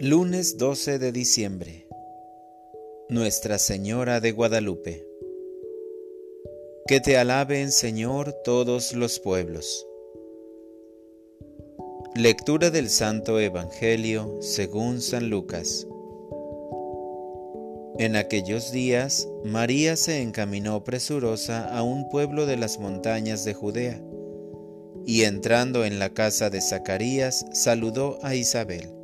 Lunes 12 de diciembre. Nuestra Señora de Guadalupe. Que te alaben, Señor, todos los pueblos. Lectura del Santo Evangelio según San Lucas. En aquellos días, María se encaminó presurosa a un pueblo de las montañas de Judea, y entrando en la casa de Zacarías, saludó a Isabel.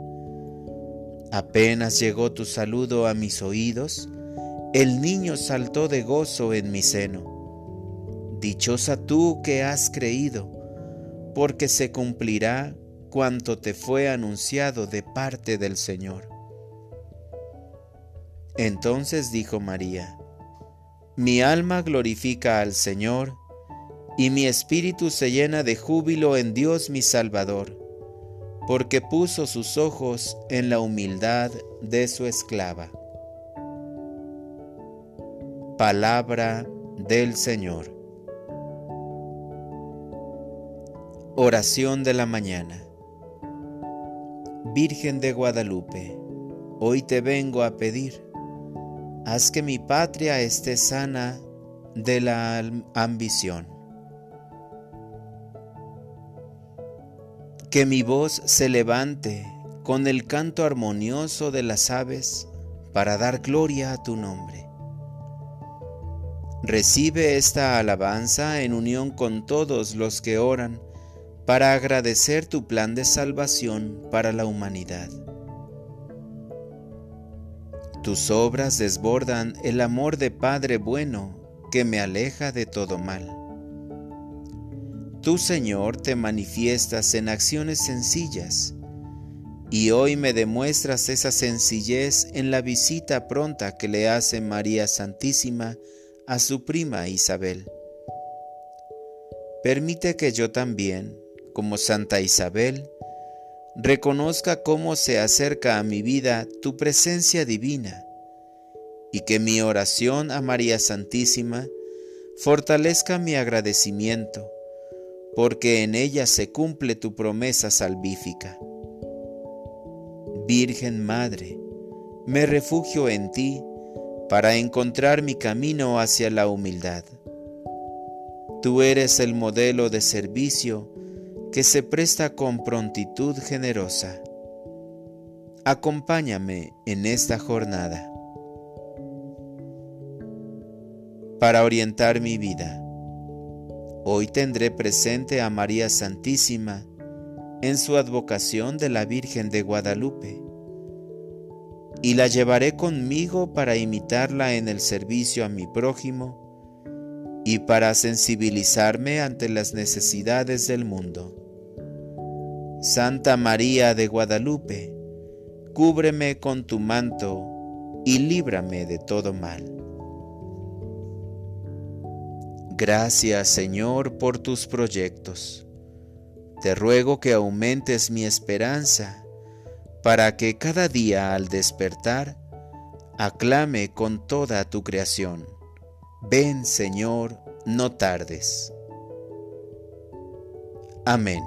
Apenas llegó tu saludo a mis oídos, el niño saltó de gozo en mi seno. Dichosa tú que has creído, porque se cumplirá cuanto te fue anunciado de parte del Señor. Entonces dijo María, Mi alma glorifica al Señor, y mi espíritu se llena de júbilo en Dios mi Salvador porque puso sus ojos en la humildad de su esclava. Palabra del Señor. Oración de la mañana. Virgen de Guadalupe, hoy te vengo a pedir, haz que mi patria esté sana de la ambición que mi voz se levante con el canto armonioso de las aves para dar gloria a tu nombre. Recibe esta alabanza en unión con todos los que oran para agradecer tu plan de salvación para la humanidad. Tus obras desbordan el amor de Padre bueno que me aleja de todo mal. Tú, Señor, te manifiestas en acciones sencillas, y hoy me demuestras esa sencillez en la visita pronta que le hace María Santísima a su prima Isabel. Permite que yo también, como Santa Isabel, reconozca cómo se acerca a mi vida tu presencia divina, y que mi oración a María Santísima fortalezca mi agradecimiento porque en ella se cumple tu promesa salvífica. Virgen Madre, me refugio en ti para encontrar mi camino hacia la humildad. Tú eres el modelo de servicio que se presta con prontitud generosa. Acompáñame en esta jornada. Para orientar mi vida Hoy tendré presente a María Santísima en su advocación de la Virgen de Guadalupe y la llevaré conmigo para imitarla en el servicio a mi prójimo y para sensibilizarme ante las necesidades del mundo. Santa María de Guadalupe, cúbreme con tu manto y líbrame de todo mal. Gracias Señor por tus proyectos. Te ruego que aumentes mi esperanza para que cada día al despertar aclame con toda tu creación. Ven Señor, no tardes. Amén.